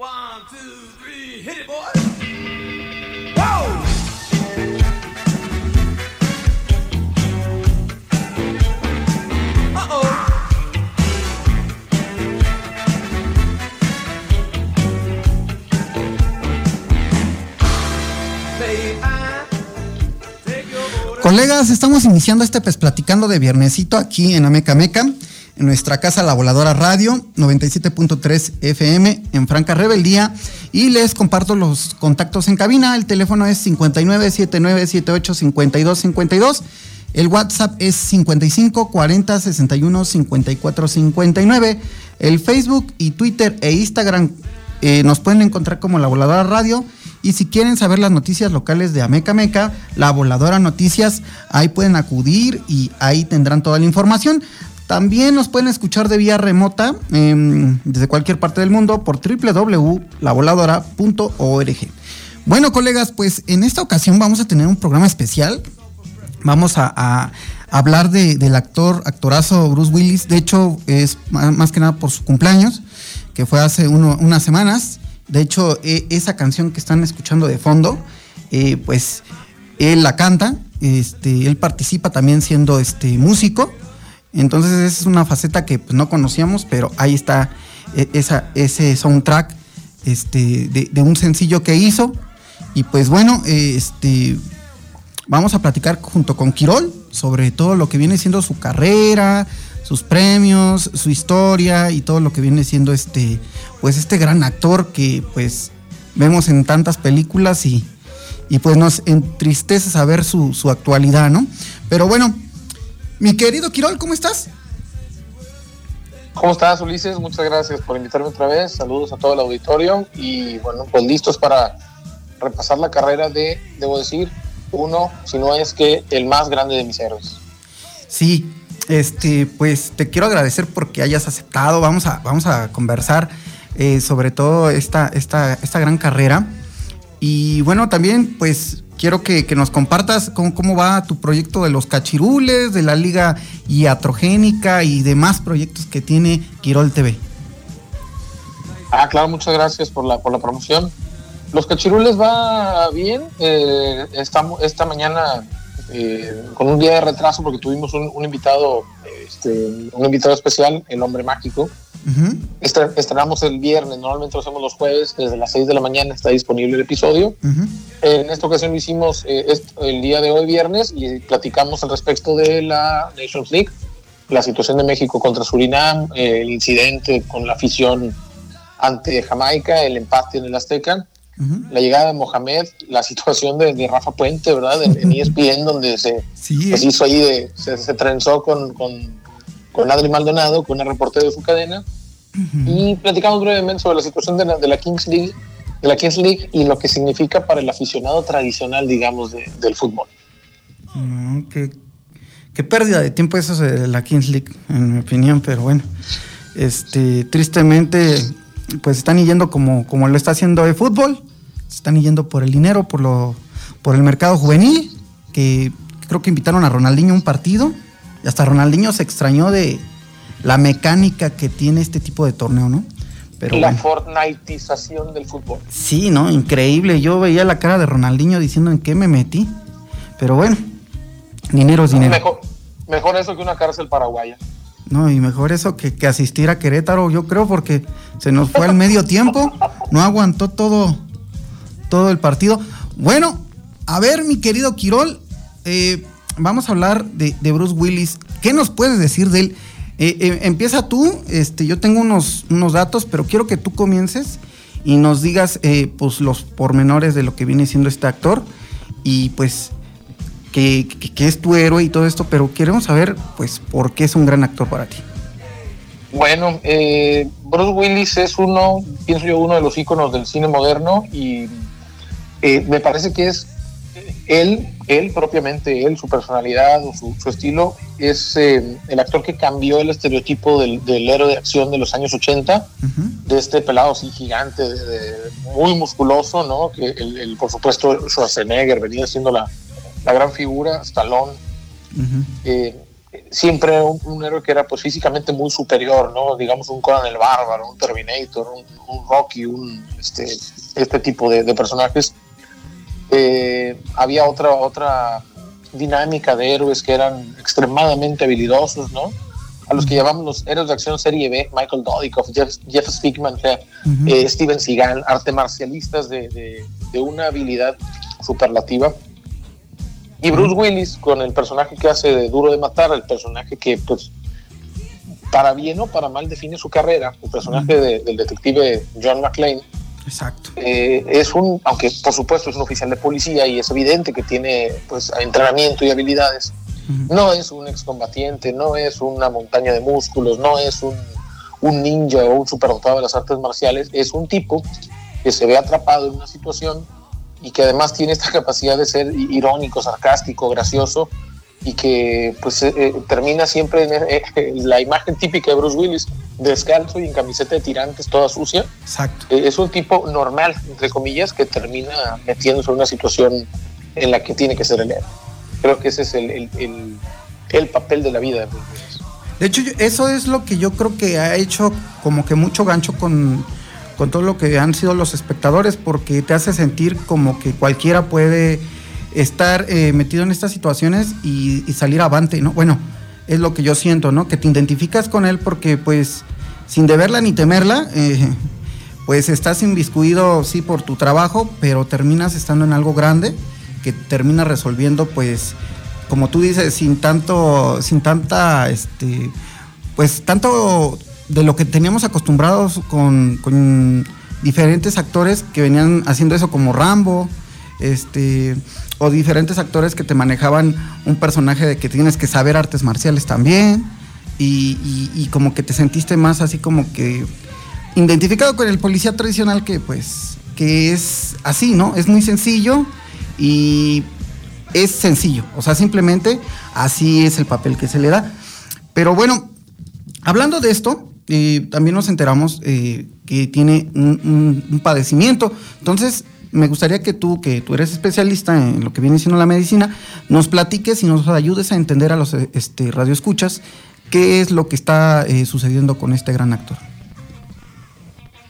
One, two, three, hit it, boy. Whoa! Colegas, estamos iniciando este pues platicando de viernesito aquí en Ameca Meca nuestra casa La Voladora Radio 97.3 FM en Franca Rebeldía y les comparto los contactos en cabina. El teléfono es 5979785252. El WhatsApp es 55 40 61 54 59. El Facebook y Twitter e Instagram eh, nos pueden encontrar como La Voladora Radio. Y si quieren saber las noticias locales de Ameca Meca, La Voladora Noticias, ahí pueden acudir y ahí tendrán toda la información. También nos pueden escuchar de vía remota em, desde cualquier parte del mundo por www.lavoladora.org. Bueno, colegas, pues en esta ocasión vamos a tener un programa especial. Vamos a, hablar del actor, actorazo Bruce Willis. De hecho, es más que nada por su cumpleaños, que fue hace unas semanas. De hecho, e, esa canción que están escuchando de fondo, eh, pues él la canta. Este, él participa también siendo este músico. Entonces esa es una faceta que pues, no conocíamos, pero ahí está e, esa, ese soundtrack este, de, un sencillo que hizo. Y pues bueno, este, vamos a platicar junto con Quirol sobre todo lo que viene siendo su carrera, sus premios, su historia y todo lo que viene siendo este, pues este gran actor que pues vemos en tantas películas y, y pues nos entristece saber su, su actualidad, ¿no? Pero bueno, mi querido Quirol, ¿cómo estás? ¿Cómo estás, Ulises? Muchas gracias por invitarme otra vez. Saludos a todo el auditorio y bueno, pues listos para repasar la carrera de, debo decir, uno, si no es que el más grande de mis héroes. Sí, este, pues te quiero agradecer porque hayas aceptado. Vamos a, vamos a conversar eh, sobre todo esta, esta, esta gran carrera. Y bueno, también pues quiero que, nos compartas cómo, va tu proyecto de los cachirules, de la Liga Iatrogénica y demás proyectos que tiene Quirol TV. Ah, claro, muchas gracias por la, por la promoción. Los cachirules va bien. Eh, esta, mañana eh, con un día de retraso porque tuvimos un, invitado, este, un invitado especial, el hombre mágico, estrenamos el viernes, normalmente lo hacemos los jueves, desde las 6 de la mañana está disponible el episodio. En esta ocasión lo hicimos eh, el día de hoy, viernes, y platicamos al respecto de la Nations League, la situación de México contra Surinam, el incidente con la afición ante Jamaica, el empate en el Azteca. La llegada de Mohamed, la situación de, Rafa Puente, ¿verdad? En, ESPN, donde se pues, hizo ahí, de, se, trenzó con, con con Adri Maldonado, con una reportera de su cadena, y platicamos brevemente sobre la situación de la, Kings League, de la Kings League y lo que significa para el aficionado tradicional, digamos, del fútbol. Mm, qué, pérdida de tiempo eso de la Kings League, en mi opinión, pero bueno, este, tristemente, pues están yendo como, como lo está haciendo el fútbol, están yendo por el dinero, por lo, por el mercado juvenil, que creo que invitaron a Ronaldinho a un partido y hasta Ronaldinho se extrañó de la mecánica que tiene este tipo de torneo, ¿no? Pero la Fortniteización del fútbol. Sí, ¿no? Increíble. Yo veía la cara de Ronaldinho diciendo en qué me metí. Pero bueno, dinero es dinero. Mejor, mejor eso que una cárcel paraguaya. No, y mejor eso que, que, asistir a Querétaro, yo creo, porque se nos fue al medio tiempo, no aguantó todo, todo el partido. Bueno, a ver, mi querido Quirol, eh, vamos a hablar de, Bruce Willis. ¿Qué nos puedes decir de él? Eh, eh, empieza tú, este, yo tengo unos, unos datos, pero quiero que tú comiences y nos digas pues los pormenores de lo que viene siendo este actor y pues que, es tu héroe y todo esto, pero queremos saber pues por qué es un gran actor para ti. Bueno, Bruce Willis es uno, pienso yo, uno de los íconos del cine moderno y me parece que es él, él propiamente, él, su personalidad o su, estilo, es eh, el actor que cambió el estereotipo del, héroe de acción de los años 80, de este pelado así gigante, muy musculoso, ¿no? Que el, por supuesto Schwarzenegger venía siendo la, gran figura, Stallone. Eh, siempre un, héroe que era pues físicamente muy superior, ¿no? Digamos un Conan el Bárbaro, un Terminator, un, Rocky, un este, este tipo de personajes eh, había otra, otra dinámica de héroes que eran extremadamente habilidosos, ¿no? A los que llamamos los héroes de acción serie B, Michael Dudikoff, Jeff, Jeff eh, Steven Seagal, arte marcialistas de, una habilidad superlativa. Y Bruce Willis, con el personaje que hace de Duro de Matar, el personaje que, pues, para bien o para mal define su carrera, el personaje del detective John McClane, Exacto. Eh, es un, aunque por supuesto es un oficial de policía y es evidente que tiene pues entrenamiento y habilidades, no es un excombatiente, no es una montaña de músculos, no es un, un ninja o un superdotado de las artes marciales, es un tipo que se ve atrapado en una situación y que además tiene esta capacidad de ser irónico, sarcástico, gracioso y que pues eh, eh, termina siempre en la imagen típica de Bruce Willis, descalzo y en camiseta de tirantes toda sucia. Exacto. Eh, es un tipo normal, entre comillas, que termina metiéndose en una situación en la que tiene que ser el héroe. Creo que ese es el, el, el, papel de la vida de Bruce Willis. De hecho, eso es lo que yo creo que ha hecho como que mucho gancho con, con todo lo que han sido los espectadores, porque te hace sentir como que cualquiera puede estar eh, metido en estas situaciones y, salir avante, ¿no? Bueno, es lo que yo siento, ¿no? Que te identificas con él porque, pues, sin deberla ni temerla, eh, pues estás inviscuido, sí, por tu trabajo, pero terminas estando en algo grande que termina resolviendo, pues, como tú dices, sin tanto, sin tanta, este, pues, tanto de lo que teníamos acostumbrados con, con diferentes actores que venían haciendo eso como Rambo, este, o diferentes actores que te manejaban un personaje de que tienes que saber artes marciales también, y, como que te sentiste más así como que identificado con el policía tradicional que pues, que es así, ¿no? Es muy sencillo y es sencillo, o sea, simplemente así es el papel que se le da. Pero bueno, hablando de esto, eh, también nos enteramos eh, que tiene un, padecimiento. Entonces, me gustaría que tú, que tú eres especialista en lo que viene siendo la medicina, nos platiques y nos ayudes a entender a los este, radioescuchas qué es lo que está eh, sucediendo con este gran actor.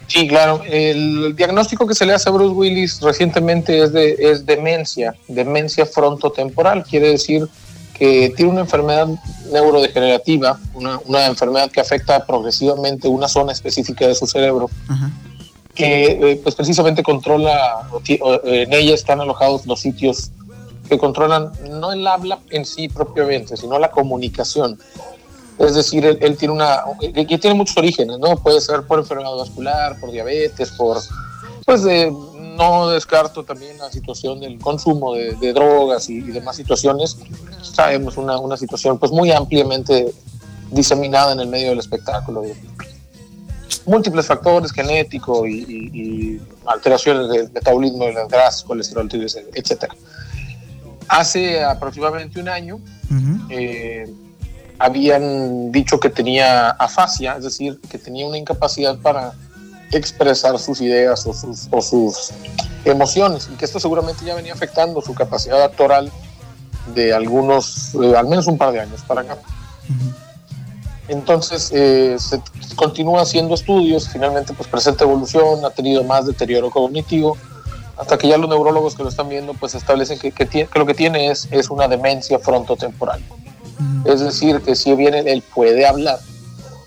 Sí, claro. El diagnóstico que se le hace a Bruce Willis recientemente es, de, es demencia, demencia frontotemporal. Quiere decir que tiene una enfermedad neurodegenerativa, una, una enfermedad que afecta progresivamente una zona específica de su cerebro. Ajá que eh, pues precisamente controla, en ella están alojados los sitios que controlan no el habla en sí propiamente, sino la comunicación. Es decir, él, tiene una, que tiene muchos orígenes, ¿no? Puede ser por enfermedad vascular, por diabetes, por, pues de, no descarto también la situación del consumo de, drogas y, demás situaciones. Sabemos una, una situación pues muy ampliamente diseminada en el medio del espectáculo múltiples factores genéticos y, alteraciones del metabolismo de las grasas, colesterol, etc. Hace aproximadamente un año eh, habían dicho que tenía afasia, es decir, que tenía una incapacidad para expresar sus ideas o sus, o sus emociones y que esto seguramente ya venía afectando su capacidad actoral de algunos, eh, al menos un par de años para acá. Entonces eh, se continúa haciendo estudios, finalmente pues presenta evolución, ha tenido más deterioro cognitivo, hasta que ya los neurólogos que lo están viendo pues establecen que, que, lo que tiene es, es una demencia frontotemporal. Mm. Es decir, que si bien él puede hablar,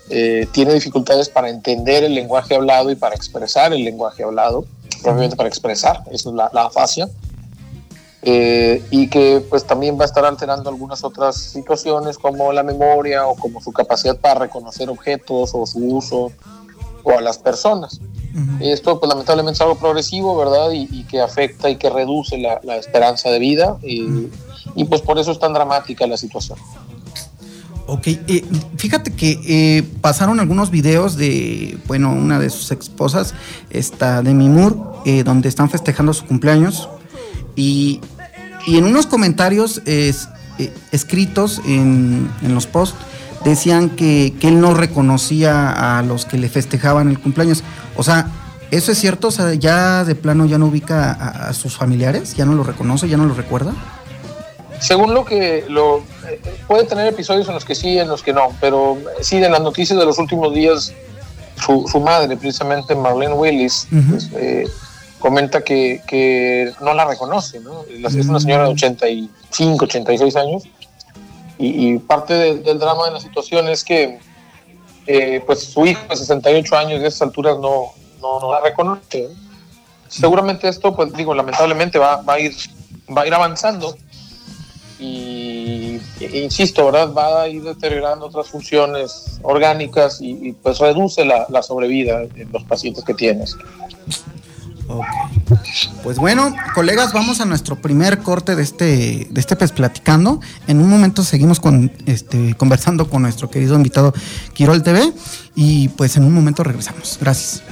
eh, tiene dificultades para entender el lenguaje hablado y para expresar el lenguaje hablado, probablemente para expresar, eso es la, la afasia. Eh, y que pues también va a estar alterando algunas otras situaciones como la memoria o como su capacidad para reconocer objetos o su uso o a las personas. Esto pues lamentablemente es algo progresivo, ¿verdad? Y, que afecta y que reduce la, esperanza de vida y, y, pues por eso es tan dramática la situación. Ok, eh, fíjate que eh, pasaron algunos videos de, bueno, una de sus esposas, esta de Mimur, eh, donde están festejando su cumpleaños y, en unos comentarios escritos en, los posts decían que, él no reconocía a los que le festejaban el cumpleaños. O sea, ¿eso es cierto? O sea, ya de plano ya no ubica a, a sus familiares, ya no lo reconoce, ya no lo recuerda. Según lo que lo eh, puede tener episodios en los que sí, en los que no, pero sí en las noticias de los últimos días, su, su madre, precisamente Marlene Willis, pues, eh, comenta que, que, no la reconoce, ¿no? Es una señora de 85, 86 años, y, parte del drama de la situación es que eh, pues su hijo de 68 años de esas alturas no, no, no la reconoce. Seguramente esto, pues digo, lamentablemente va, va, a ir, va a ir avanzando y, insisto, ¿verdad? Va a ir deteriorando otras funciones orgánicas y, pues reduce la, la, sobrevida en los pacientes que tienes. Pues bueno, colegas, vamos a nuestro primer corte de este, de este Pez Platicando. En un momento seguimos con, este, conversando con nuestro querido invitado Quirol TV y pues en un momento regresamos. Gracias.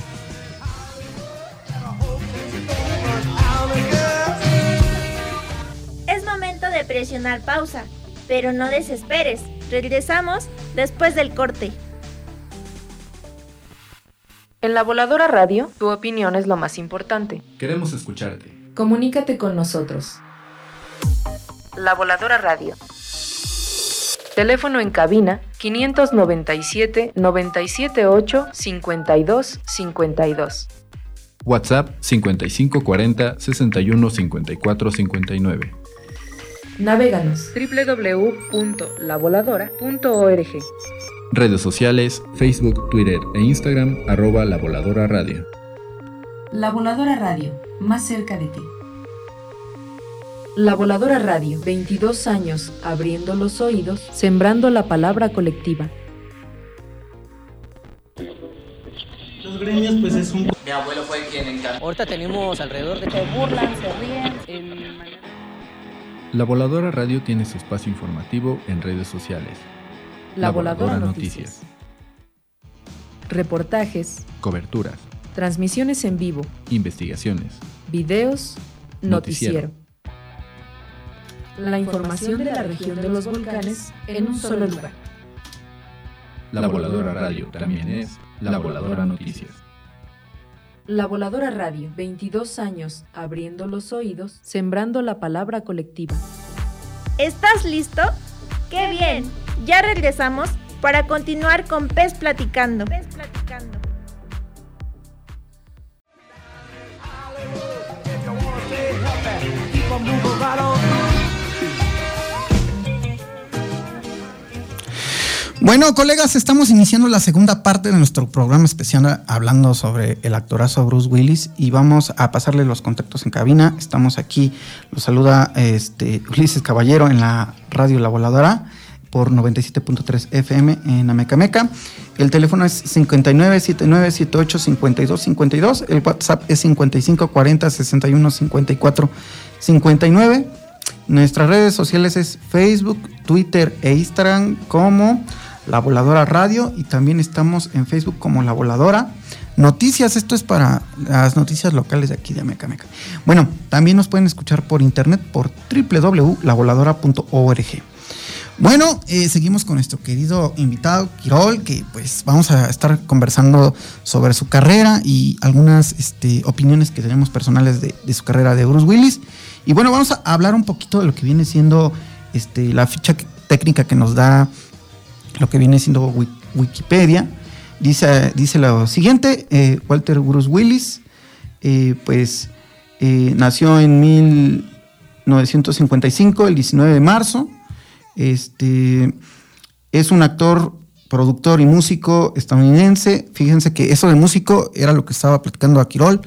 presionar pausa, pero no desesperes. Regresamos después del corte. En la Voladora Radio, tu opinión es lo más importante. Queremos escucharte. Comunícate con nosotros. La Voladora Radio. Teléfono en cabina 597 978 52 52. WhatsApp 5540 61 54 59. Navéganos www.lavoladora.org. Redes sociales, Facebook, Twitter e Instagram, arroba La Voladora Radio. La Voladora Radio, más cerca de ti. La Voladora Radio, 22 años abriendo los oídos, sembrando la palabra colectiva. Los gremios, pues es un. Mi abuelo fue quien encantó. Ahorita tenemos alrededor de. Se burlan, se ríen. La Voladora Radio tiene su espacio informativo en redes sociales. La, Voladora, Noticias. Reportajes. Coberturas. Transmisiones en vivo. Investigaciones. Videos. Noticiero. La información de la región de los volcanes en un solo lugar. La Voladora Radio también es La Voladora Noticias. La Voladora Radio, 22 años abriendo los oídos, sembrando la palabra colectiva. ¿Estás listo? ¡Qué bien! Ya regresamos para continuar con Pez Platicando. Pez Platicando. Bueno, colegas, estamos iniciando la segunda parte de nuestro programa especial hablando sobre el actorazo Bruce Willis y vamos a pasarle los contactos en cabina. Estamos aquí, los saluda este, Ulises Caballero en la radio La Voladora por 97.3 FM en Amecameca. El teléfono es 5979785252. El WhatsApp es 5540615459. Nuestras redes sociales es Facebook, Twitter e Instagram como la Voladora Radio y también estamos en Facebook como La Voladora. Noticias, esto es para las noticias locales de aquí de Amecameca. Bueno, también nos pueden escuchar por internet por www.lavoladora.org. Bueno, eh, seguimos con nuestro querido invitado Quirol, que pues vamos a estar conversando sobre su carrera y algunas este, opiniones que tenemos personales de, su carrera de Bruce Willis. Y bueno, vamos a hablar un poquito de lo que viene siendo este, la ficha técnica que nos da lo que viene siendo Wikipedia. Dice, dice lo siguiente, eh, Walter Bruce Willis, eh, pues eh, nació en 1955, el 19 de marzo. Este, es un actor, productor y músico estadounidense. Fíjense que eso de músico era lo que estaba platicando a Quirol,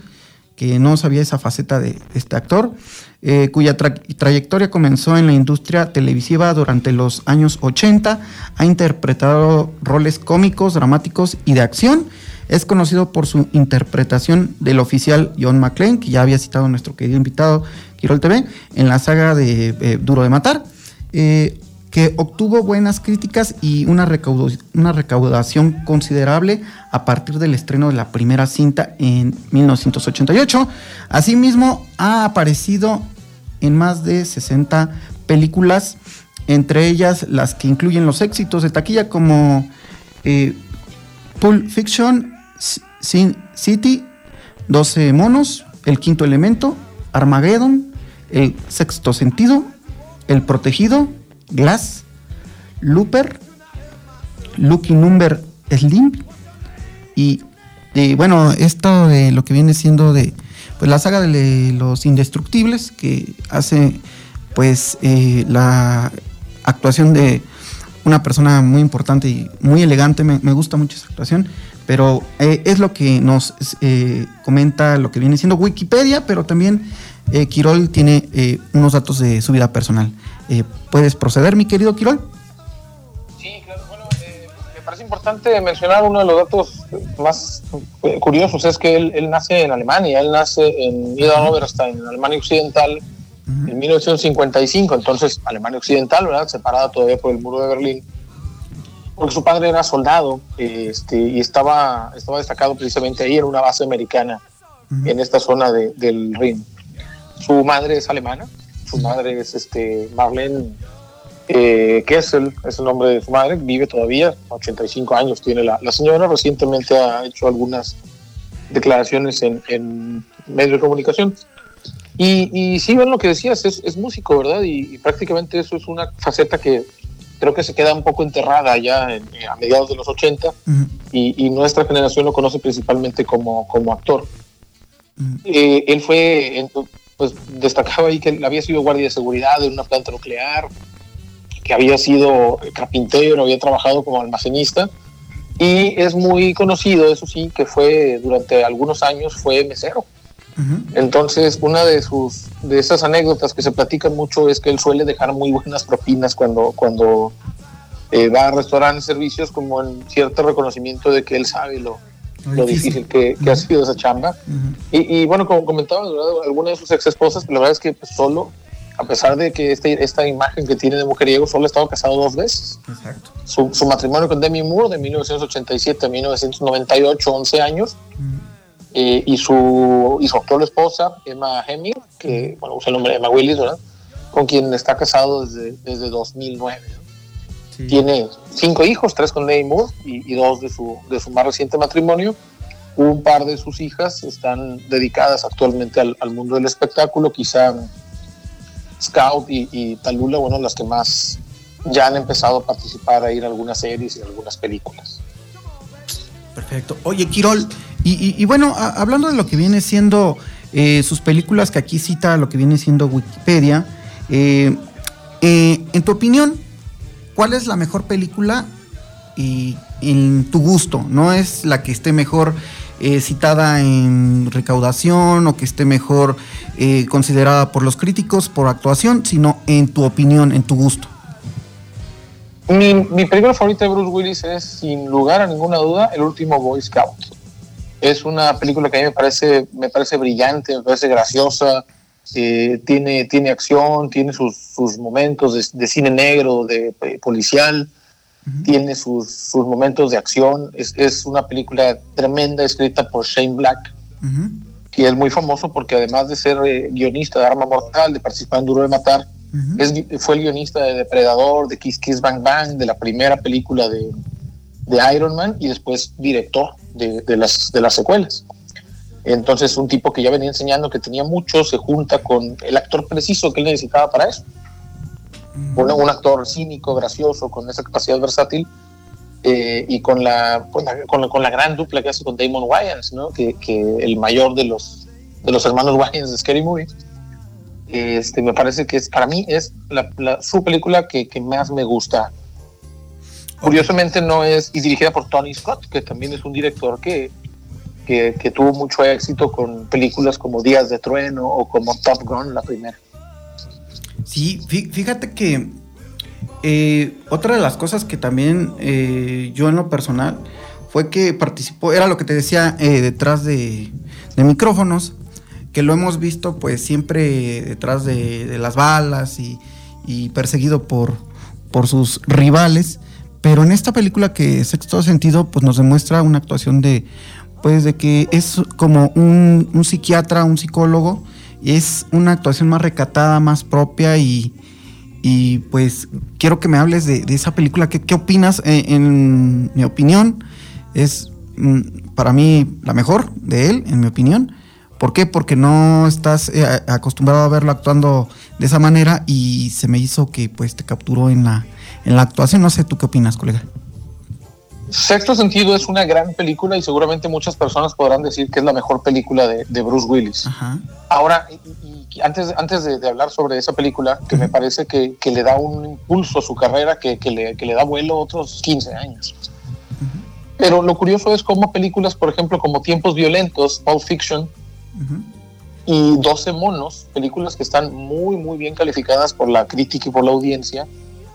que no sabía esa faceta de este actor, eh, cuya trayectoria comenzó en la industria televisiva durante los años 80. Ha interpretado roles cómicos, dramáticos y de acción. Es conocido por su interpretación del oficial John McClane, que ya había citado nuestro querido invitado Quirol TV, en la saga de eh, Duro de Matar. Eh, que obtuvo buenas críticas y una, recaudación considerable a partir del estreno de la primera cinta en 1988. Asimismo, ha aparecido en más de 60 películas, entre ellas las que incluyen los éxitos de taquilla como eh, Pulp Fiction, Sin City, 12 monos, El quinto elemento, Armageddon, El sexto sentido, El protegido, Glass, Looper, Lucky Number Slim y bueno, esto de lo que viene siendo de pues la saga de los indestructibles que hace pues eh, la actuación de una persona muy importante y muy elegante, me, gusta mucho esa actuación, pero eh, es lo que nos eh, comenta lo que viene siendo Wikipedia, pero también Quirol tiene unos datos de su vida personal. Eh, ¿Puedes proceder, mi querido Quirol? Sí, claro. Bueno, eh, me parece importante mencionar uno de los datos más eh, curiosos, es que él, nace en Alemania, él nace en Niederoberstein, en Alemania Occidental, en 1955, entonces Alemania Occidental, ¿verdad? Separada todavía por el muro de Berlín porque su padre era soldado este, y estaba, estaba destacado precisamente ahí en una base americana en esta zona del Rin. Su madre es alemana, su madre es este Marlene eh, Kessel, es el nombre de su madre, vive todavía, 85 años tiene la, la señora, recientemente ha hecho algunas declaraciones en, en medios de comunicación. Y, y sí, ven lo que decías, es, es músico, ¿verdad? Y, prácticamente eso es una faceta que creo que se queda un poco enterrada ya a mediados de los 80 y, y, nuestra generación lo conoce principalmente como, como actor. Eh, él fue, pues destacaba ahí que había sido guardia de seguridad de una planta nuclear, que había sido carpintero, había trabajado como almacenista y es muy conocido, eso sí, que fue durante algunos años fue mesero. Entonces, una de sus de esas anécdotas que se platican mucho es que él suele dejar muy buenas propinas cuando cuando eh, va a restaurantes, servicios, como en cierto reconocimiento de que él sabe lo, lo difícil, que, ha sido esa chamba. y, bueno, como comentaba, alguna de sus ex esposas, la verdad es que pues, solo, a pesar de que este, esta imagen que tiene de mujeriego, solo ha estado casado dos veces. Exacto. Su, matrimonio con Demi Moore de 1987 a 1998, 11 años. Eh, y, su, y su actual esposa, Emma Heming, que bueno, usa el nombre de Emma Willis, ¿verdad? Con quien está casado desde, desde 2009. Tiene cinco hijos, tres con Demi Moore y, dos de su, de su más reciente matrimonio. Un par de sus hijas están dedicadas actualmente al, mundo del espectáculo, quizá Scout y, Talula, bueno, las que más ya han empezado a participar a ir a algunas series y algunas películas. Perfecto. Oye, Quirol, y, bueno, hablando de lo que viene siendo eh, sus películas, que aquí cita lo que viene siendo Wikipedia, eh, eh, en tu opinión, ¿cuál es la mejor película y en tu gusto? No es la que esté mejor eh, citada en recaudación o que esté mejor eh, considerada por los críticos por actuación, sino en tu opinión, en tu gusto. Mi, película favorita de Bruce Willis es, sin lugar a ninguna duda, El último Boy Scout. Es una película que a mí me parece, me parece brillante, me parece graciosa, eh, tiene, tiene acción, tiene sus, sus momentos de, cine negro, de, eh, policial, tiene sus, sus, momentos de acción. Es, es, una película tremenda escrita por Shane Black, que es muy famoso porque además de ser eh, guionista de Arma Mortal, de participar en Duro de Matar, es, fue el guionista de Depredador, de Kiss Kiss Bang Bang, de la primera película de, de Iron Man y después director de, de, las, de las secuelas. Entonces, un tipo que ya venía enseñando que tenía mucho, se junta con el actor preciso que él necesitaba para eso. Un, actor cínico, gracioso, con esa capacidad versátil, eh, y con la, con la, con, la, gran dupla que hace con Damon Wayans, ¿no? que, que, el mayor de los, de los hermanos Wayans de Scary Movie. Este, me parece que es, para mí es la, su película que, que, más me gusta. Curiosamente no es, y dirigida por Tony Scott, que también es un director que, que, tuvo mucho éxito con películas como Días de Trueno o como Top Gun, la primera. Sí, fíjate que eh, otra de las cosas que también eh, yo en lo personal fue que participó, era lo que te decía eh, detrás de, micrófonos, que lo hemos visto pues siempre detrás de, las balas y, perseguido por, por sus rivales. Pero en esta película que Sexto Sentido pues nos demuestra una actuación de pues de que es como un, un psiquiatra, un psicólogo, es una actuación más recatada, más propia y, y pues quiero que me hables de, esa película. ¿Qué, opinas? Eh, en mi opinión, es mm, para mí la mejor de él, en mi opinión. ¿Por qué? Porque no estás eh, acostumbrado a verlo actuando de esa manera y se me hizo que pues te capturó en la, en la actuación. No sé, ¿tú qué opinas, colega? Sexto Sentido es una gran película y seguramente muchas personas podrán decir que es la mejor película de, Bruce Willis. Ahora, antes, antes de, hablar sobre esa película, que me parece que, le da un impulso a su carrera que, le, da vuelo otros 15 años. Pero lo curioso es cómo películas, por ejemplo, como Tiempos Violentos, Pulp Fiction y 12 Monos, películas que están muy, muy bien calificadas por la crítica y por la audiencia,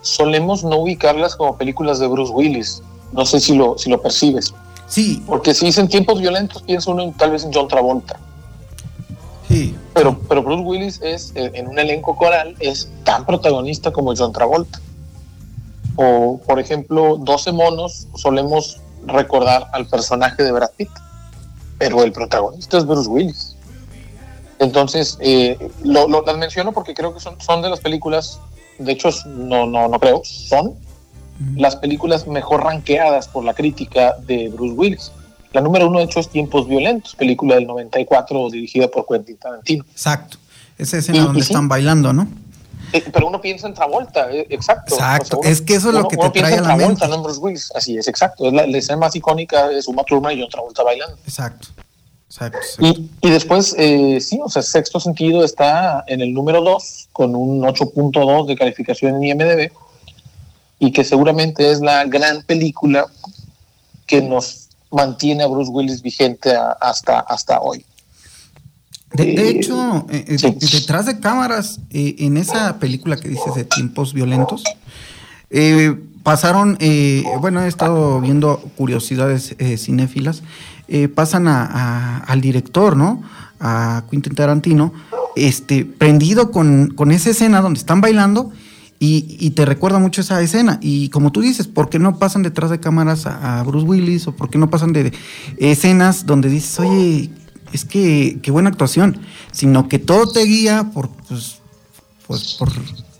solemos no ubicarlas como películas de Bruce Willis. No sé si lo, si lo percibes. Sí. Porque si dicen tiempos violentos, piensa uno tal vez en John Travolta. Sí. Pero, pero Bruce Willis es, eh, en un elenco coral, es tan protagonista como John Travolta. O, por ejemplo, 12 monos, solemos recordar al personaje de Brad Pitt, pero el protagonista es Bruce Willis. Entonces, eh, lo, las menciono porque creo que son, son de las películas, de hecho, no, no, no creo, son las películas mejor ranqueadas por la crítica de Bruce Willis. La número uno, de hecho, es Tiempos Violentos, película del 94 dirigida por Quentin Tarantino. Exacto. Esa escena donde están bailando, ¿no? Eh, pero uno piensa en Travolta, eh, exacto. Exacto, es que eso es lo que te trae a la mente. No en Bruce Willis, así es, exacto. Es la, escena más icónica de Uma Thurman y John Travolta bailando. Exacto. Exacto, Y, y, después, eh, sí, o sea, Sexto Sentido está en el número 2 con un 8.2 de calificación en IMDb y que seguramente es la gran película que nos mantiene a Bruce Willis vigente hasta, hasta hoy. De, eh, hecho, eh, eh, detrás de cámaras, en esa película que dices de tiempos violentos, pasaron, bueno, he estado viendo curiosidades cinéfilas, pasan al director, ¿no? A Quentin Tarantino, este, prendido con, con esa escena donde están bailando y, te recuerda mucho esa escena. Y como tú dices, ¿por qué no pasan detrás de cámaras a, Bruce Willis? ¿O por qué no pasan de, escenas donde dices, oye, es que qué buena actuación? Sino que todo te guía por, pues, pues por,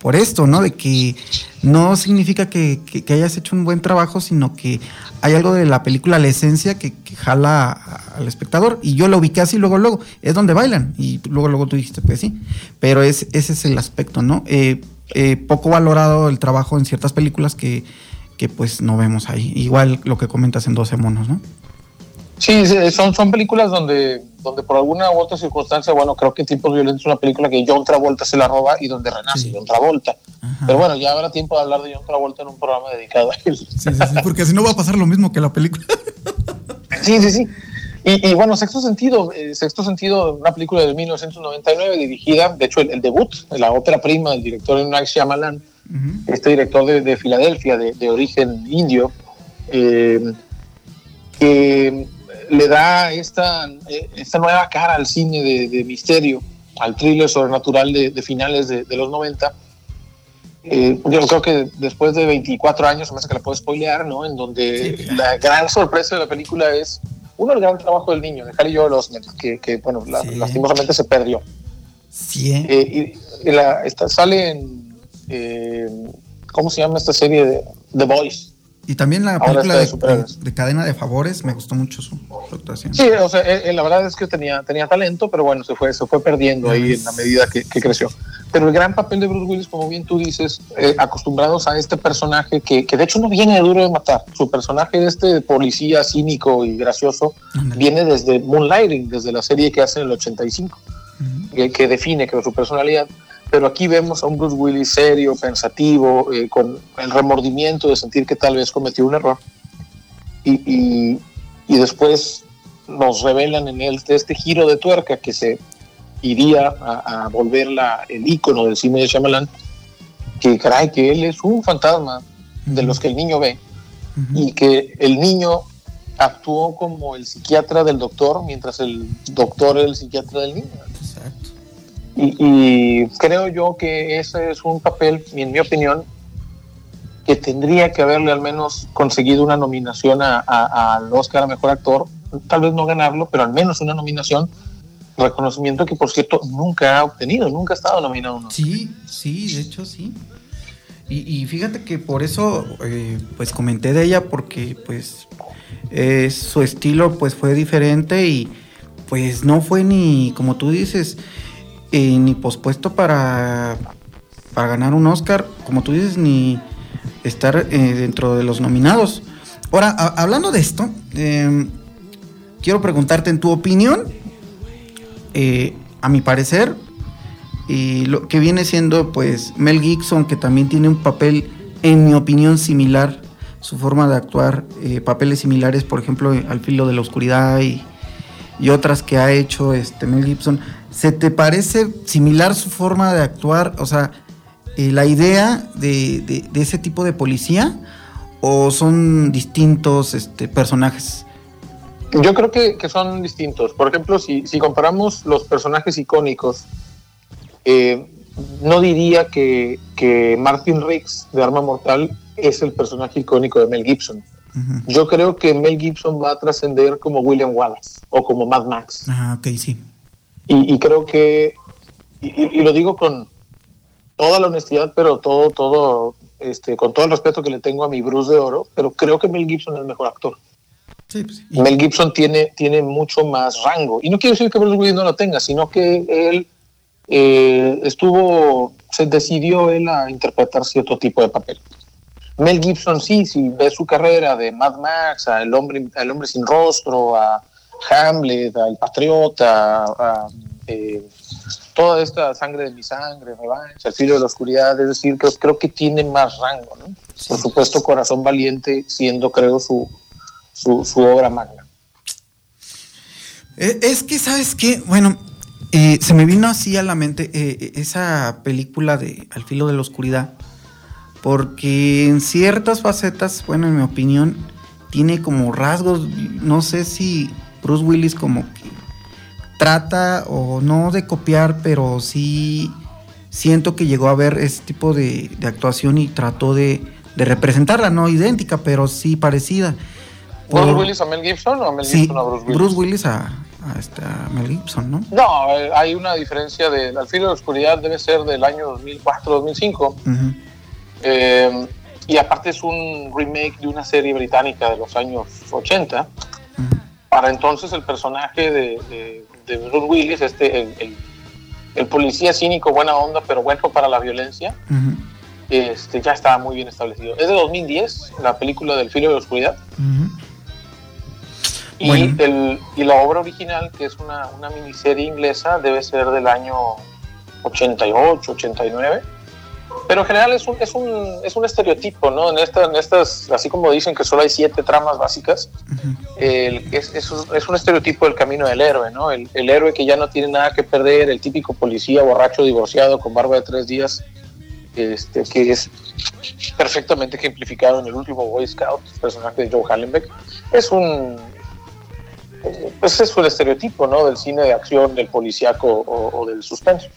por esto, ¿no? De que no significa que, hayas hecho un buen trabajo, sino que hay algo de la película, la esencia, que, jala al espectador. Y yo lo ubiqué así luego, luego. Es donde bailan. Y luego, luego tú dijiste, pues sí. Pero es, ese es el aspecto, ¿no? Eh, eh, poco valorado el trabajo en ciertas películas que, pues no vemos ahí. Igual lo que comentas en 12 monos, ¿no? Sí, son, son películas donde, donde por alguna u otra circunstancia, bueno, creo que Tiempos Violentos es una película que John Travolta se la roba y donde renace John Travolta. Pero bueno, ya habrá tiempo de hablar de John Travolta en un programa dedicado a él. Sí, sí, sí, porque si no va a pasar lo mismo que la película. sí, sí, sí. Y, bueno, Sexto Sentido, eh, Sexto Sentido, una película de 1999 dirigida, de hecho el, debut, la ópera prima del director Night Shyamalan, este director de, Filadelfia, de, origen indio, eh, que le da esta, eh, esta nueva cara al cine de, misterio, al thriller sobrenatural de, finales de, los 90. yo creo que después de 24 años, hace que la puedo spoilear, ¿no? En donde la gran sorpresa de la película es uno, el gran trabajo del niño, de Harry Joel que, que bueno, lastimosamente se perdió. Sí. Eh, y, la, sale en. Eh, ¿Cómo se llama esta serie de The Boys? Y también la película de, Cadena de Favores, me gustó mucho su, actuación. Sí, o sea, eh, la verdad es que tenía, tenía talento, pero bueno, se fue, se fue perdiendo ahí en la medida que, creció. Pero el gran papel de Bruce Willis, como bien tú dices, acostumbrados a este personaje que, que, de hecho no viene de duro de matar. Su personaje de este policía cínico y gracioso viene desde Moonlighting, desde la serie que hace en el 85, que, que define creo, su personalidad pero aquí vemos a un Bruce Willis serio, pensativo, eh, con el remordimiento de sentir que tal vez cometió un error. Y, y, después nos revelan en él este giro de tuerca que se iría a, volver la, el ícono del cine de Shyamalan, que caray, que él es un fantasma de los que el niño ve y que el niño actuó como el psiquiatra del doctor mientras el doctor era el psiquiatra del niño. Y, creo yo que ese es un papel, en mi opinión, que tendría que haberle al menos conseguido una nominación al Oscar a Mejor Actor, tal vez no ganarlo, pero al menos una nominación, reconocimiento que por cierto nunca ha obtenido, nunca ha estado nominado. Sí, sí, de hecho sí. Y, fíjate que por eso, eh, pues comenté de ella, porque pues su estilo pues fue diferente y pues no fue ni, como tú dices, eh, ni pospuesto para, para ganar un Oscar, como tú dices, ni estar eh, dentro de los nominados. Ahora, hablando de esto, em, quiero preguntarte en tu opinión, a mi parecer, lo que viene siendo pues Mel Gibson, que también tiene un papel, en mi opinión, similar, su forma de actuar, eh, papeles similares, por ejemplo, Al filo de la oscuridad y, otras que ha hecho este Mel Gibson. ¿Se te parece similar su forma de actuar? O sea, eh, la idea de, ese tipo de policía o son distintos este, personajes? Yo creo que, son distintos. Por ejemplo, si, si comparamos los personajes icónicos eh, no diría que, que, Martin Riggs de Arma Mortal es el personaje icónico de Mel Gibson. Yo creo que Mel Gibson va a trascender como William Wallace o como Mad Max. Ah, ok, sí. Y, creo que, y, lo digo con toda la honestidad, pero todo, todo, este, con todo el respeto que le tengo a mi Bruce de Oro, pero creo que Mel Gibson es el mejor actor. Sí, pues, Mel Gibson tiene, tiene mucho más rango. Y no quiero decir que Bruce Willis no lo tenga, sino que él eh, estuvo, se decidió él a interpretar cierto tipo de papel. Mel Gibson sí, si ve su carrera de Mad Max, a El hombre, el hombre sin rostro, a Hamlet, a El Patriota, a, eh, toda esta sangre de mi sangre, Revanche, El filo de la oscuridad, es decir, creo, creo que tiene más rango, ¿no? Por supuesto, Corazón Valiente siendo, creo, su, su, su obra magna. Eh, es que, ¿sabes qué? Bueno, eh, se me vino así a la mente eh, esa película de Al filo de la oscuridad, porque en ciertas facetas, bueno, en mi opinión, tiene como rasgos, no sé si Bruce Willis como que trata o no de copiar, pero sí siento que llegó a ver ese tipo de, actuación y trató de, representarla, no idéntica, pero sí parecida. ¿Bruce Willis a Mel Gibson o Mel Gibson a Bruce Willis? Bruce Willis a, a, este, Mel Gibson, ¿no? No, eh, hay una diferencia de Al filo de la oscuridad debe ser del año 2004-2005. Eh, y aparte es un remake de una serie británica de los años 80. Para entonces el personaje de, de, Bruce Willis, este, el, el, policía cínico, buena onda, pero bueno para la violencia, este, ya estaba muy bien establecido. Es de 2010, la película del filo de la oscuridad. Y, el, y la obra original, que es una, una, miniserie inglesa, debe ser del año 88, 89. Pero en general es un, es un, es un estereotipo, ¿no? En, esta, en estas, así como dicen que solo hay siete tramas básicas, el, es, es, es, un estereotipo del camino del héroe, ¿no? El, el, héroe que ya no tiene nada que perder, el típico policía borracho, divorciado, con barba de tres días, este, que es perfectamente ejemplificado en el último Boy Scout, el personaje de Joe Hallenbeck. Es un, pues es el estereotipo, ¿no? Del cine de acción, del policíaco o, del suspenso.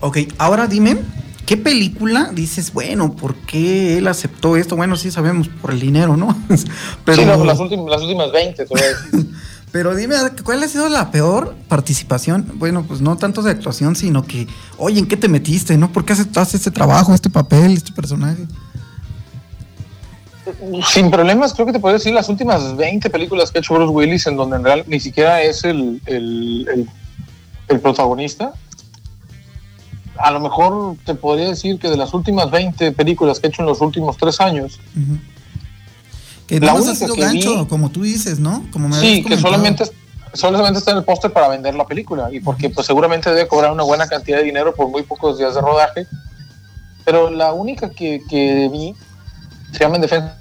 Ok, ahora dime, ¿qué película dices, bueno, ¿por qué él aceptó esto? Bueno, sí sabemos, por el dinero, ¿no? Pero... Sí, no, las, últimas, las últimas 20, te voy a decir. Pero dime, ¿cuál ha sido la peor participación? Bueno, pues no tanto de actuación, sino que, oye, ¿en qué te metiste, no? ¿Por qué aceptaste este trabajo, este papel, este personaje? Sin problemas, creo que te puedo decir las últimas 20 películas que ha hecho Bruce Willis, en donde en realidad ni siquiera es el, el, el, protagonista. A lo mejor te podría decir que de las últimas 20 películas que ha hecho en los últimos tres años, Que la única ha sido gancho, como tú dices, ¿no? Como me sí, que solamente, solamente está en el póster para vender la película y porque pues seguramente debe cobrar una buena cantidad de dinero por muy pocos días de rodaje. Pero la única que, que vi se llama En Defensa.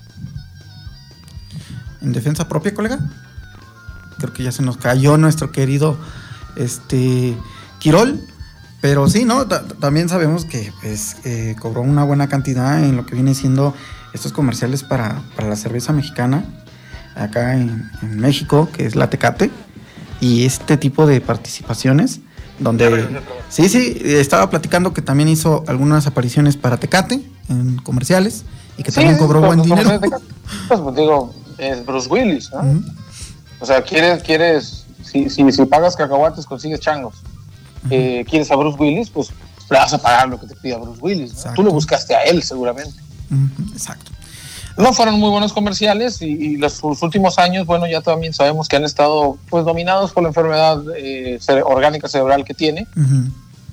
¿En defensa propia, colega? creo que ya se nos cayó nuestro querido este Quirol. Pero sí, ¿no? también sabemos que pues, eh, cobró una buena cantidad en lo que viene siendo estos comerciales para, la cerveza mexicana acá en, México, que es la Tecate, y este tipo de participaciones, donde... Sí, sí, estaba platicando que también hizo algunas apariciones para Tecate en comerciales y que también cobró buen dinero. Pues, pues, digo, es Bruce Willis, ¿no? O sea, quieres, quieres, si, si, si pagas cacahuates consigues changos. Eh, quieres a Bruce Willis, pues le vas a pagar lo que te pida Bruce Willis. Tú lo buscaste a él seguramente. Exacto. No fueron muy buenos comerciales y, los, últimos años, bueno, ya también sabemos que han estado pues dominados por la enfermedad eh, orgánica cerebral que tiene.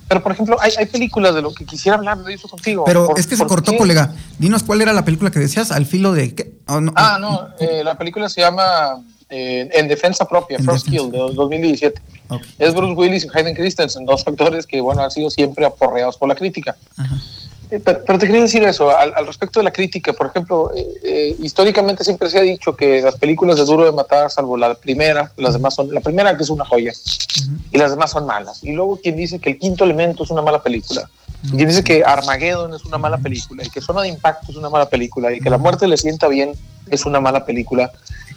Pero, por ejemplo, hay, películas de lo que quisiera hablar de eso contigo. Pero es que se cortó, colega. Dinos cuál era la película que decías, al filo de qué. Oh, ah, no, eh, la película se llama eh, En Defensa Propia, First Kill, de 2017. Es Bruce Willis y Hayden Christensen, dos actores que, bueno, han sido siempre aporreados por la crítica. Eh, pero, te quería decir eso, al, respecto de la crítica, por ejemplo, históricamente siempre se ha dicho que las películas de Duro de Matar, salvo la primera, las demás son, la primera que es una joya, y las demás son malas. Y luego quien dice que el quinto elemento es una mala película. Y quien dice que Armageddon es una mala película, y que Zona de Impacto es una mala película, y que La Muerte le sienta bien es una mala película.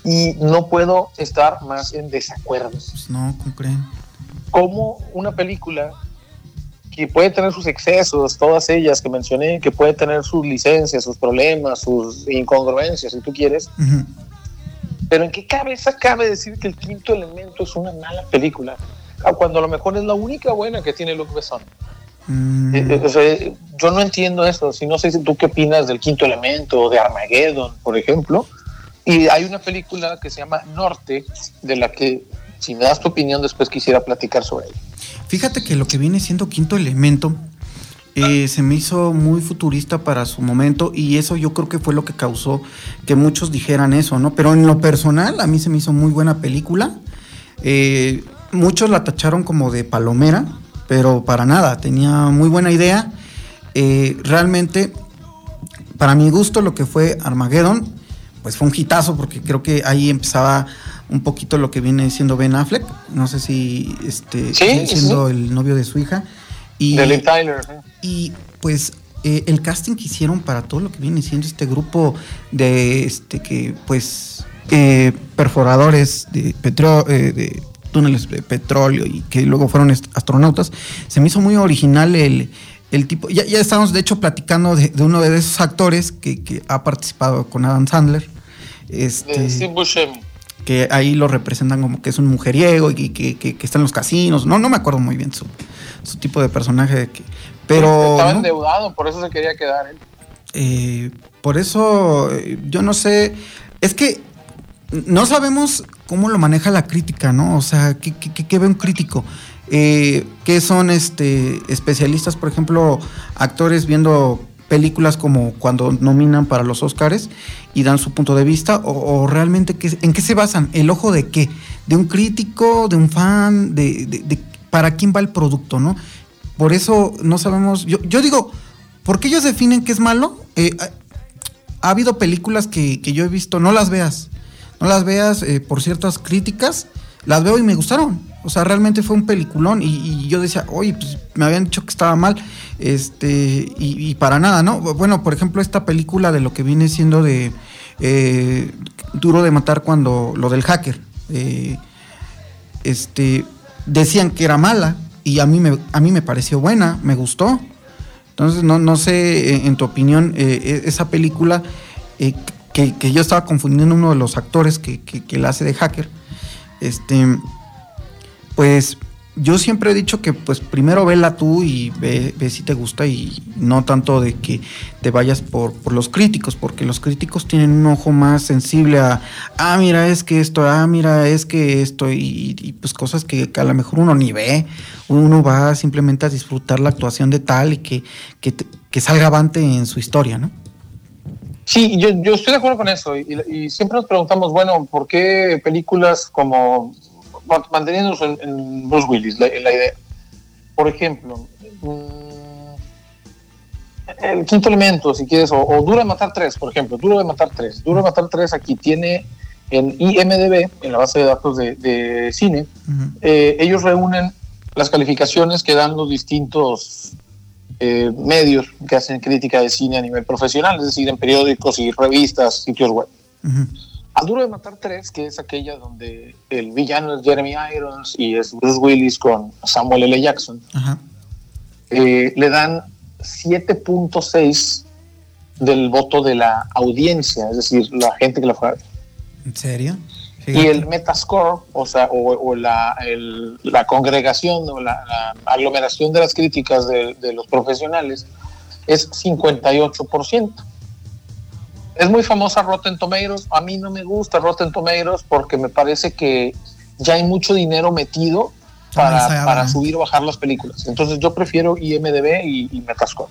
Y no puedo estar más en desacuerdo. Pues no, creen? Como una película que puede tener sus excesos, todas ellas que mencioné, que puede tener sus licencias, sus problemas, sus incongruencias, si tú quieres, pero ¿en qué cabeza cabe decir que el quinto elemento es una mala película? Cuando a lo mejor es la única buena que tiene Luc Besson. Mm. Eh, eh, yo no entiendo eso. Si no sé si tú qué opinas del quinto elemento o de Armageddon, por ejemplo. Y hay una película que se llama Norte, de la que, si me das tu opinión, después quisiera platicar sobre ella. Fíjate que lo que viene siendo quinto elemento eh, se me hizo muy futurista para su momento y eso yo creo que fue lo que causó que muchos dijeran eso, ¿no? Pero en lo personal a mí se me hizo muy buena película. Eh, muchos la tacharon como de palomera, pero para nada, tenía muy buena idea. Eh, realmente, para mi gusto, lo que fue Armageddon, pues fue un hitazo porque creo que ahí empezaba un poquito lo que viene siendo Ben Affleck. No sé si este siendo el novio de su hija. Y, de Tyler. Y pues eh, el casting que hicieron para todo lo que viene siendo este grupo de este que pues eh, perforadores de petróleo eh, de túneles de petróleo y que luego fueron astronautas se me hizo muy original el, el tipo ya, ya estamos de hecho platicando de, uno de esos actores que, ha participado con Adam Sandler este que ahí lo representan como que es un mujeriego y que, que, está en los casinos no no me acuerdo muy bien su, su tipo de personaje que pero. Estaba endeudado, por eso se quería quedar él. Eh, por eso, eh, yo no sé. Es que no sabemos cómo lo maneja la crítica, ¿no? O sea, ¿qué, qué, ve un crítico? Eh, ¿Qué son este, especialistas, por ejemplo, actores viendo películas como cuando nominan para los Oscars y dan su punto de vista? ¿O, realmente qué, en qué se basan? ¿El ojo de qué? ¿De un crítico, de un fan? ¿De, de para quién va el producto, no? Por eso no sabemos. Yo, yo digo, ¿por qué ellos definen que es malo? Eh, ha, habido películas que, yo he visto, no las veas. No las veas eh, por ciertas críticas. Las veo y me gustaron. O sea, realmente fue un peliculón. Y, yo decía, oye, pues me habían dicho que estaba mal. Este, y, para nada, ¿no? Bueno, por ejemplo, esta película de lo que viene siendo de eh, Duro de matar cuando. lo del hacker. este. Decían que era mala y a mí me, a mí me pareció buena, me gustó. Entonces, no, no sé, eh, en tu opinión, eh, e, esa película eh, que, yo estaba confundiendo uno de los actores que, que, la hace de hacker, este, pues yo siempre he dicho que pues primero vela tú y ve, si te gusta y no tanto de que te vayas por, por, los críticos, porque los críticos tienen un ojo más sensible a, ah, mira, es que esto, ah, mira, es que esto, y, pues cosas que, a lo mejor uno ni ve, uno va simplemente a disfrutar la actuación de tal y que, que, salga avante en su historia, ¿no? Sí, yo, yo estoy de acuerdo con eso y, y siempre nos preguntamos, bueno, ¿por qué películas como manteniéndonos en, Bruce Willis, la, idea. Por ejemplo, mm, el quinto elemento, si quieres, o, Duro de Matar 3, por ejemplo, Duro de Matar 3. Duro de Matar 3 aquí tiene en IMDB, en la base de datos de, cine, eh, ellos reúnen las calificaciones que dan los distintos eh, medios que hacen crítica de cine a nivel profesional, es decir, en periódicos y revistas, sitios web. Al Duro de Matar 3, que es aquella donde el villano es Jeremy Irons y es Bruce Willis con Samuel L. Jackson, eh, le dan 7.6 del voto de la audiencia, es decir, la gente que la fue a ver. ¿En serio? Y el Metascore, o sea, o, la, la, congregación o la, aglomeración de las críticas de, los profesionales es 58%. Es muy famosa Rotten Tomatoes. A mí no me gusta Rotten Tomatoes porque me parece que ya hay mucho dinero metido para, para subir o bajar las películas. Entonces yo prefiero IMDB y, Metascore.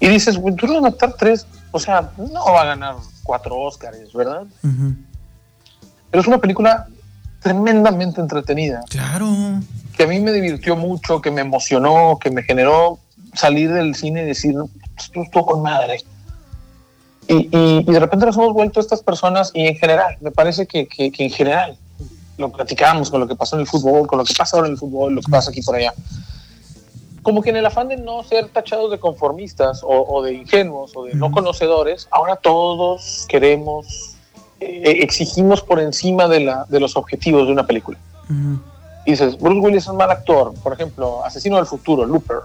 Y dices, tú no vas a matar tres, o sea, no va a ganar cuatro Oscars, ¿verdad? Pero es una película tremendamente entretenida. Claro. Que a mí me divirtió mucho, que me emocionó, que me generó salir del cine y decir, esto estuvo con madre. Y, de repente nos hemos vuelto estas personas y en general, me parece que, que, en general, lo platicamos con lo que pasó en el fútbol, con lo que pasa ahora en el fútbol, lo que pasa aquí por allá. Como que en el afán de no ser tachados de conformistas o, de ingenuos o de no conocedores, ahora todos queremos eh, exigimos por encima de, la, de los objetivos de una película. Y dices, Bruce Willis es un mal actor, por ejemplo, Asesino del Futuro, Looper.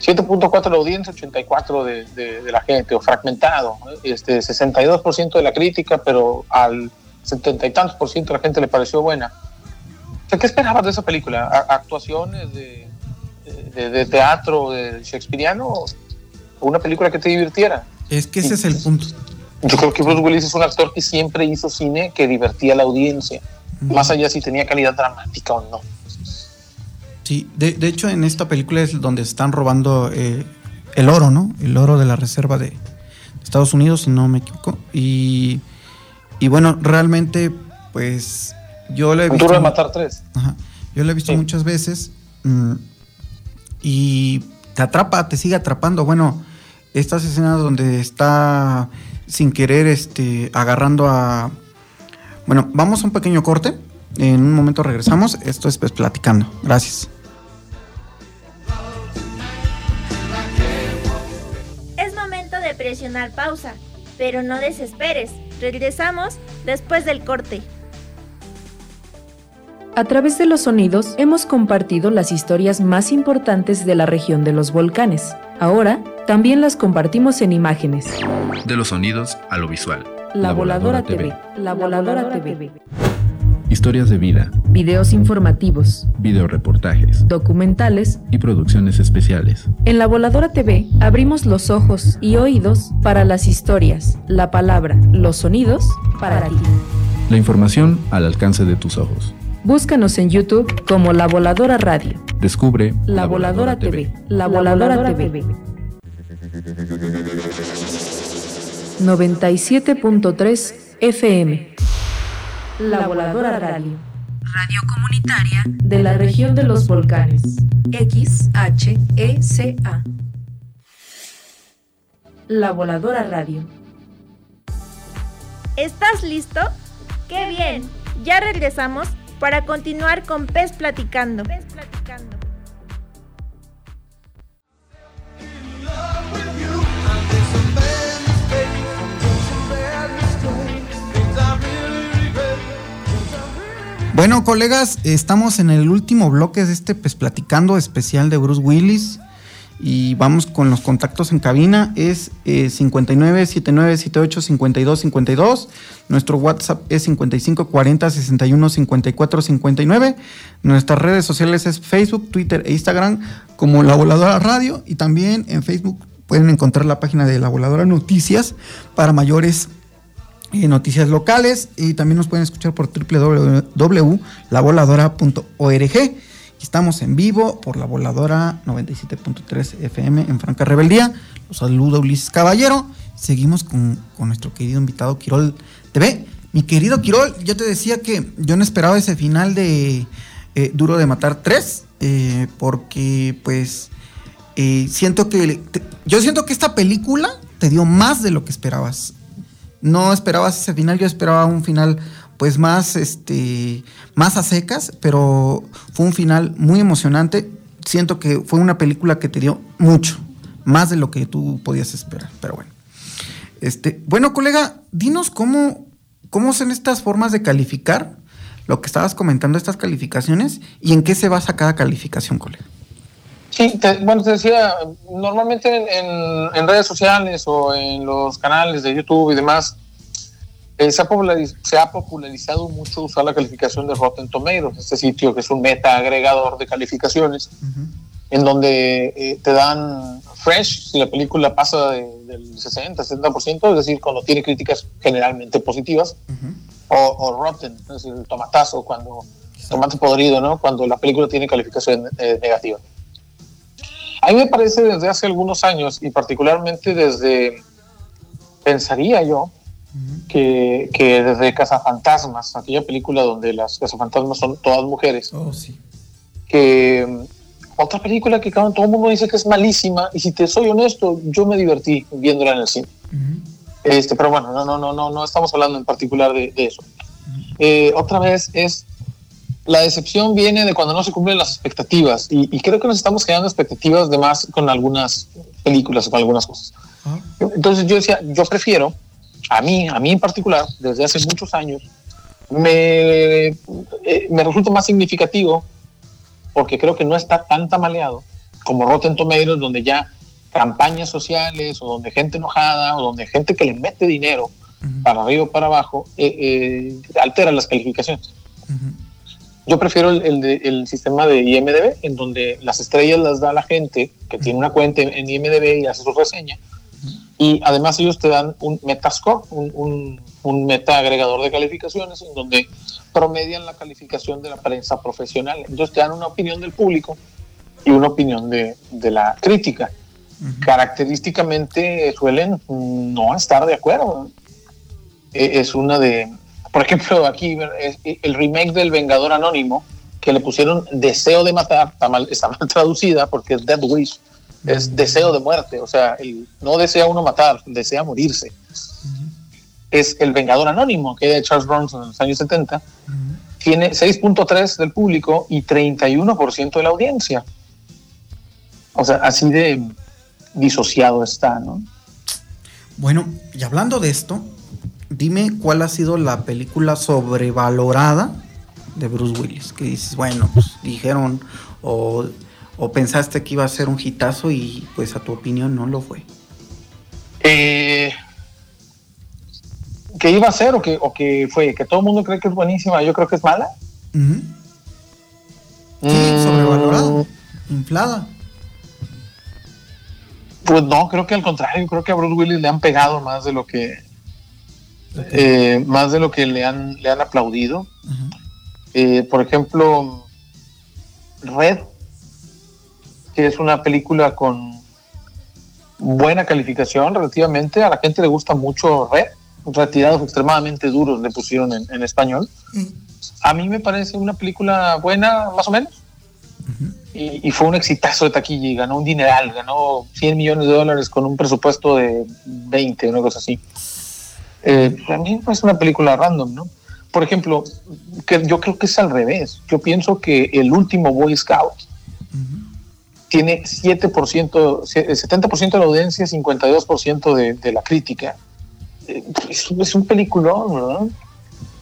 7.4 de la audiencia, 84 de, de, la gente, o fragmentado. Este, 62% de la crítica, pero al 70 y tantos por ciento de la gente le pareció buena. ¿qué esperabas de esa película? ¿Actuaciones de, de, de teatro, de shakespeariano? ¿O una película que te divirtiera? Es que ese es el punto. Yo creo que Bruce Willis es un actor que siempre hizo cine que divertía a la audiencia, más allá si tenía calidad dramática o no. Sí, de, hecho en esta película es donde están robando eh, el oro, ¿no? El oro de la reserva de Estados Unidos, si no me equivoco. Y, bueno, realmente, pues yo le he visto... de matar tres. Ajá, yo lo he visto muchas veces mm, y te atrapa, te sigue atrapando. Bueno, estas escenas donde está sin querer este, agarrando a... Bueno, vamos a un pequeño corte. En un momento regresamos. Esto es pues, platicando. Gracias. Pausa, pero no desesperes. Regresamos después del corte. A través de los sonidos hemos compartido las historias más importantes de la región de los volcanes. Ahora también las compartimos en imágenes. De los sonidos a lo visual. La, Voladora, TV. La Voladora TV. Historias de vida. Videos informativos. Videoreportajes. Documentales. Y producciones especiales. En La Voladora TV abrimos los ojos y oídos para las historias, la palabra, los sonidos para ti. La información al alcance de tus ojos. Búscanos en YouTube como La Voladora Radio. Descubre La, Voladora, TV. La Voladora, TV. 97.3 FM. La Voladora Radio. Radio comunitaria de la región de los volcanes. XHECA. La Voladora Radio. ¿Estás listo? ¡Qué bien! Ya regresamos para continuar con Pez Platicando. Pez Platicando. Bueno, colegas, estamos en el último bloque de este pues, platicando especial de Bruce Willis y vamos con los contactos en cabina. Es eh, 59 79 78 52 52. Nuestro WhatsApp es 55 40 61 54 59. Nuestras redes sociales es Facebook, Twitter e Instagram como La Voladora Radio y también en Facebook pueden encontrar la página de La Voladora Noticias para mayores noticias locales y también nos pueden escuchar por www.lavoladora.org. Estamos en vivo por la voladora 97.3 FM en Franca Rebeldía. Los saluda Ulises Caballero. Seguimos con, nuestro querido invitado Quirol TV. Mi querido Quirol, yo te decía que yo no esperaba ese final de eh, Duro de Matar 3, eh, porque pues eh, siento que yo siento que esta película te dio más de lo que esperabas no esperabas ese final, yo esperaba un final pues más, este, más a secas, pero fue un final muy emocionante. Siento que fue una película que te dio mucho, más de lo que tú podías esperar, pero bueno. Este, bueno, colega, dinos cómo, cómo son estas formas de calificar lo que estabas comentando, estas calificaciones, y en qué se basa cada calificación, colega. Sí, bueno, te decía, normalmente en, en, redes sociales o en los canales de YouTube y demás, eh, se, ha se, ha popularizado mucho usar la calificación de Rotten Tomatoes, este sitio que es un meta agregador de calificaciones, en donde eh, te dan fresh si la película pasa del 60, 70%, es decir, cuando tiene críticas generalmente positivas, o, rotten, es decir, tomatazo, cuando tomate podrido, ¿no? Cuando la película tiene calificación eh, negativa. A mí me parece desde hace algunos años y particularmente desde, pensaría yo, que, que, desde Cazafantasmas, aquella película donde las cazafantasmas son todas mujeres, oh, sí. que otra película que todo el mundo dice que es malísima y si te soy honesto, yo me divertí viéndola en el cine. este, pero bueno, no, no, no, no, no estamos hablando en particular de, eso. Eh, otra vez es la decepción viene de cuando no se cumplen las expectativas y, y, creo que nos estamos generando expectativas de más con algunas películas o con algunas cosas. Entonces yo decía, yo prefiero a mí, a mí en particular, desde hace muchos años, me, eh, me resulta más significativo porque creo que no está tan tamaleado como Rotten Tomatoes, donde ya campañas sociales o donde gente enojada o donde gente que le mete dinero para arriba o para abajo eh, eh, altera las calificaciones. Yo prefiero el, el, sistema de IMDB, en donde las estrellas las da la gente que tiene una cuenta en IMDB y hace su reseña y además ellos te dan un Metascore, un, un, meta agregador de calificaciones en donde promedian la calificación de la prensa profesional. Entonces te dan una opinión del público y una opinión de, de la crítica. Característicamente suelen no estar de acuerdo. E, es una de, por ejemplo, aquí el remake del Vengador Anónimo, que le pusieron Deseo de Matar, está mal, está mal traducida porque es Dead Wish es deseo de muerte, o sea, el, no desea uno matar, desea morirse. Es el Vengador Anónimo, que de Charles Bronson en los años 70, tiene 6.3 del público y 31% de la audiencia. O sea, así de disociado está, ¿no? Bueno, y hablando de esto, dime cuál ha sido la película sobrevalorada de Bruce Willis. Que dices, bueno, pues dijeron, o ¿O pensaste que iba a ser un hitazo y pues a tu opinión no lo fue? Eh, ¿Que iba a ser o que, o que fue? ¿Que todo el mundo cree que es buenísima? Yo creo que es mala. Sí, mm. sobrevalorada, inflada. Pues no, creo que al contrario, creo que a Bruce Willis le han pegado más de lo que eh, más de lo que le han, le han aplaudido. Eh, por ejemplo, Red que es una película con buena calificación relativamente. A la gente le gusta mucho Red, retirados extremadamente duros le pusieron en, español. A mí me parece una película buena, más o menos. y, fue un exitazo de taquilla y ganó un dineral, ganó 100 millones de dólares con un presupuesto de 20, una cosa así. Eh, a mí es una película random, ¿no? Por ejemplo, que yo creo que es al revés. Yo pienso que el último Boy Scout tiene 7%, 70% de la audiencia, 52% de, de la crítica. Eh, es, un peliculón, ¿verdad?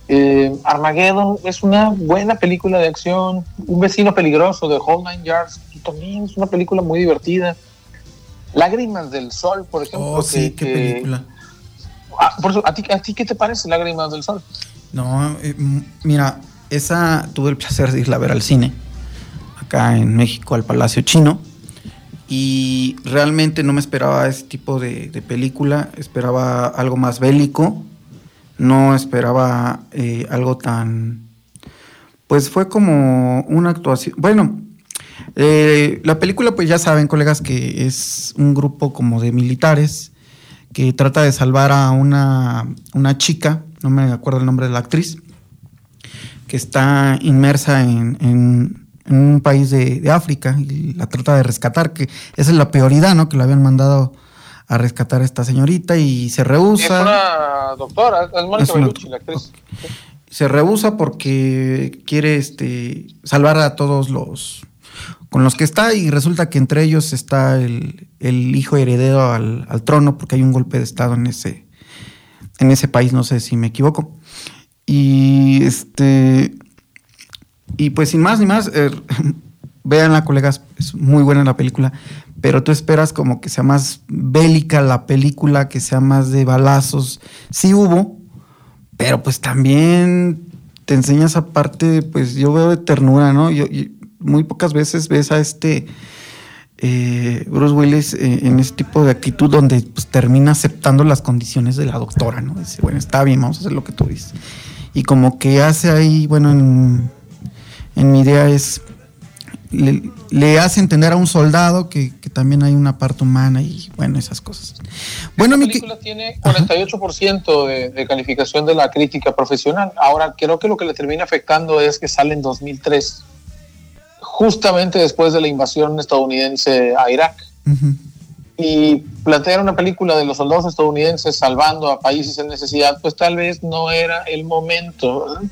Eh, Armageddon es una buena película de acción. Un vecino peligroso de Whole Nine Yards también es una película muy divertida. Lágrimas del Sol, por ejemplo. Oh, sí, qué película. Ah, por eso, ¿a ti, ¿a ti qué te parece Lágrimas del Sol? No, eh, mira, esa tuve el placer de irla a ver al cine acá en México al Palacio Chino. Y realmente no me esperaba ese tipo de, película, esperaba algo más bélico, no esperaba eh, algo tan... Pues fue como una actuación... Bueno, eh, la película pues ya saben colegas que es un grupo como de militares que trata de salvar a una, una chica, no me acuerdo el nombre de la actriz, que está inmersa en en un país de, África y la trata de rescatar, que esa es la prioridad, ¿no? Que la habían mandado a rescatar a esta señorita y se rehúsa. Es una doctora, es Mónica Es una Bellucci, la actriz. se rehúsa porque quiere este salvar a todos los con los que está y resulta que entre ellos está el, hijo heredero al, trono porque hay un golpe de estado en ese en ese país no sé si me equivoco y este y pues sin más ni más eh, véanla colegas es muy buena la película pero tú esperas como que sea más bélica la película que sea más de balazos sí hubo pero pues también te enseña esa parte, pues yo veo de ternura, ¿no? Yo, muy pocas veces ves a este eh, Bruce Willis eh, en ese tipo de actitud donde pues, termina aceptando las condiciones de la doctora, ¿no? Dice, bueno, está bien, vamos a hacer lo que tú dices. Y como que hace ahí, bueno, en, en mi idea es, le, le hace entender a un soldado que, que también hay una parte humana y bueno, esas cosas. Bueno, Esta mi que- película tiene 48% de, de calificación de la crítica profesional. Ahora, creo que lo que le termina afectando es que sale en 2003, justamente después de la invasión estadounidense a Irak. Y plantear una película de los soldados estadounidenses salvando a países en necesidad, pues tal vez no era el momento. ¿verdad?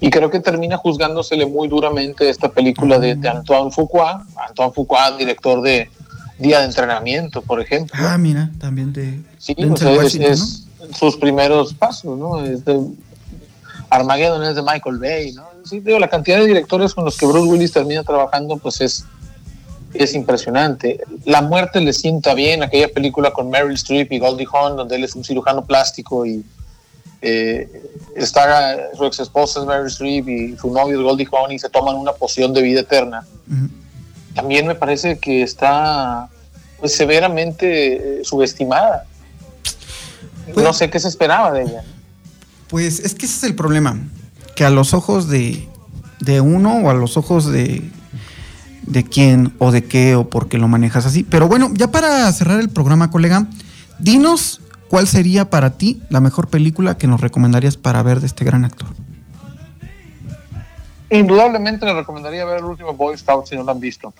Y creo que termina juzgándosele muy duramente esta película de, de Antoine Fuqua. Antoine Fuqua, director de Día de Entrenamiento, por ejemplo. Ah, mira, también de Sí, Denzel o sea, es, sus primeros pasos, ¿no? Es de Armageddon es de Michael Bay, ¿no? Sí, digo, la cantidad de directores con los que Bruce Willis termina trabajando, pues es, es impresionante. La muerte le sienta bien, aquella película con Meryl Streep y Goldie Hawn, donde él es un cirujano plástico y eh, está su ex esposa es Meryl Streep y su novio es Goldie Hawn y se toman una poción de vida eterna. También me parece que está pues, severamente eh, subestimada. Pues- no sé qué se esperaba de ella. Pues es que ese es el problema, que a los ojos de, de uno o a los ojos de, de quién o de qué o por qué lo manejas así. Pero bueno, ya para cerrar el programa, colega, dinos cuál sería para ti la mejor película que nos recomendarías para ver de este gran actor. Indudablemente le recomendaría ver el último Boy Scout si no lo han visto.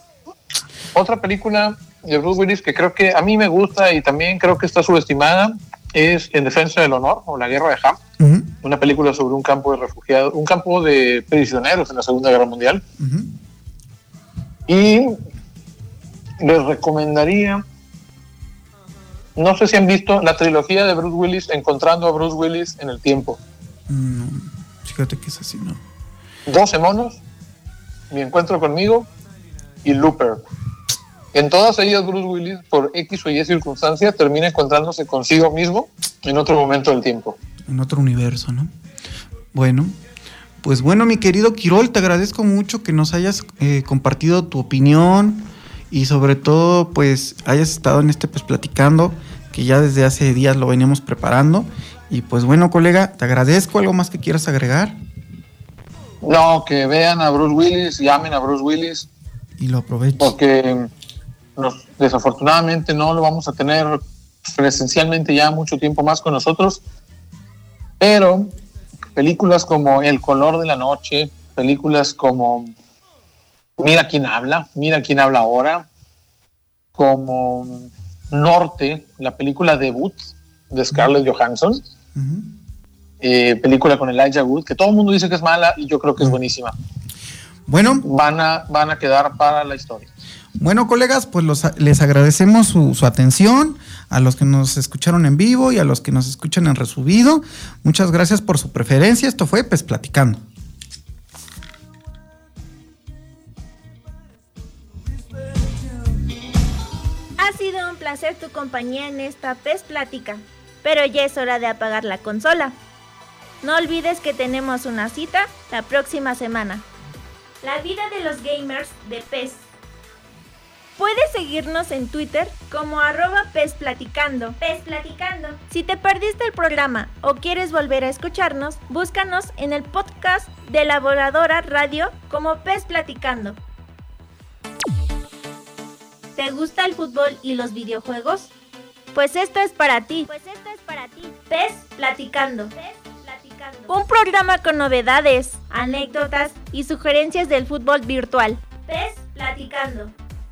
Otra película de Bruce Willis que creo que a mí me gusta y también creo que está subestimada es En Defensa del Honor o La Guerra de Ham, una película sobre un campo de refugiados, un campo de prisioneros en la Segunda Guerra Mundial. Y les recomendaría, no sé si han visto la trilogía de Bruce Willis, Encontrando a Bruce Willis en el tiempo. No, fíjate que es así, ¿no? 12 monos, Mi encuentro conmigo y Looper. En todas ellas Bruce Willis, por X o Y circunstancia, termina encontrándose consigo mismo en otro momento del tiempo. En otro universo, ¿no? Bueno, pues bueno, mi querido Quirol, te agradezco mucho que nos hayas eh, compartido tu opinión y sobre todo, pues, hayas estado en este, pues, platicando, que ya desde hace días lo veníamos preparando. Y pues bueno, colega, te agradezco. ¿Algo más que quieras agregar? No, que vean a Bruce Willis, llamen a Bruce Willis, Y lo aprovecho. porque nos, desafortunadamente no lo vamos a tener presencialmente ya mucho tiempo más con nosotros, pero películas como El color de la noche, películas como Mira quién habla, Mira quién habla ahora, como Norte, la película debut de Scarlett Johansson, eh, película con Elijah Wood, que todo el mundo dice que es mala y yo creo que es buenísima. Bueno, Van a, van a quedar para la historia. Bueno, colegas, pues los- les agradecemos su, atención, a los que nos escucharon en vivo y a los que nos escuchan en resubido. Muchas gracias por su preferencia. Esto fue Pues Platicando. Ha sido un placer tu compañía en esta PES Plática, pero ya es hora de apagar la consola. No olvides que tenemos una cita la próxima semana. La vida de los gamers de PES. Puedes seguirnos en Twitter como arroba PES Platicando. PES Platicando. Si te perdiste el programa o quieres volver a escucharnos, búscanos en el podcast de la Voladora Radio como PES Platicando. ¿Te gusta el fútbol y los videojuegos? Pues esto es para ti. Pues esto es para ti. PES Platicando. Un programa con novedades, anécdotas y sugerencias del fútbol virtual. PES Platicando.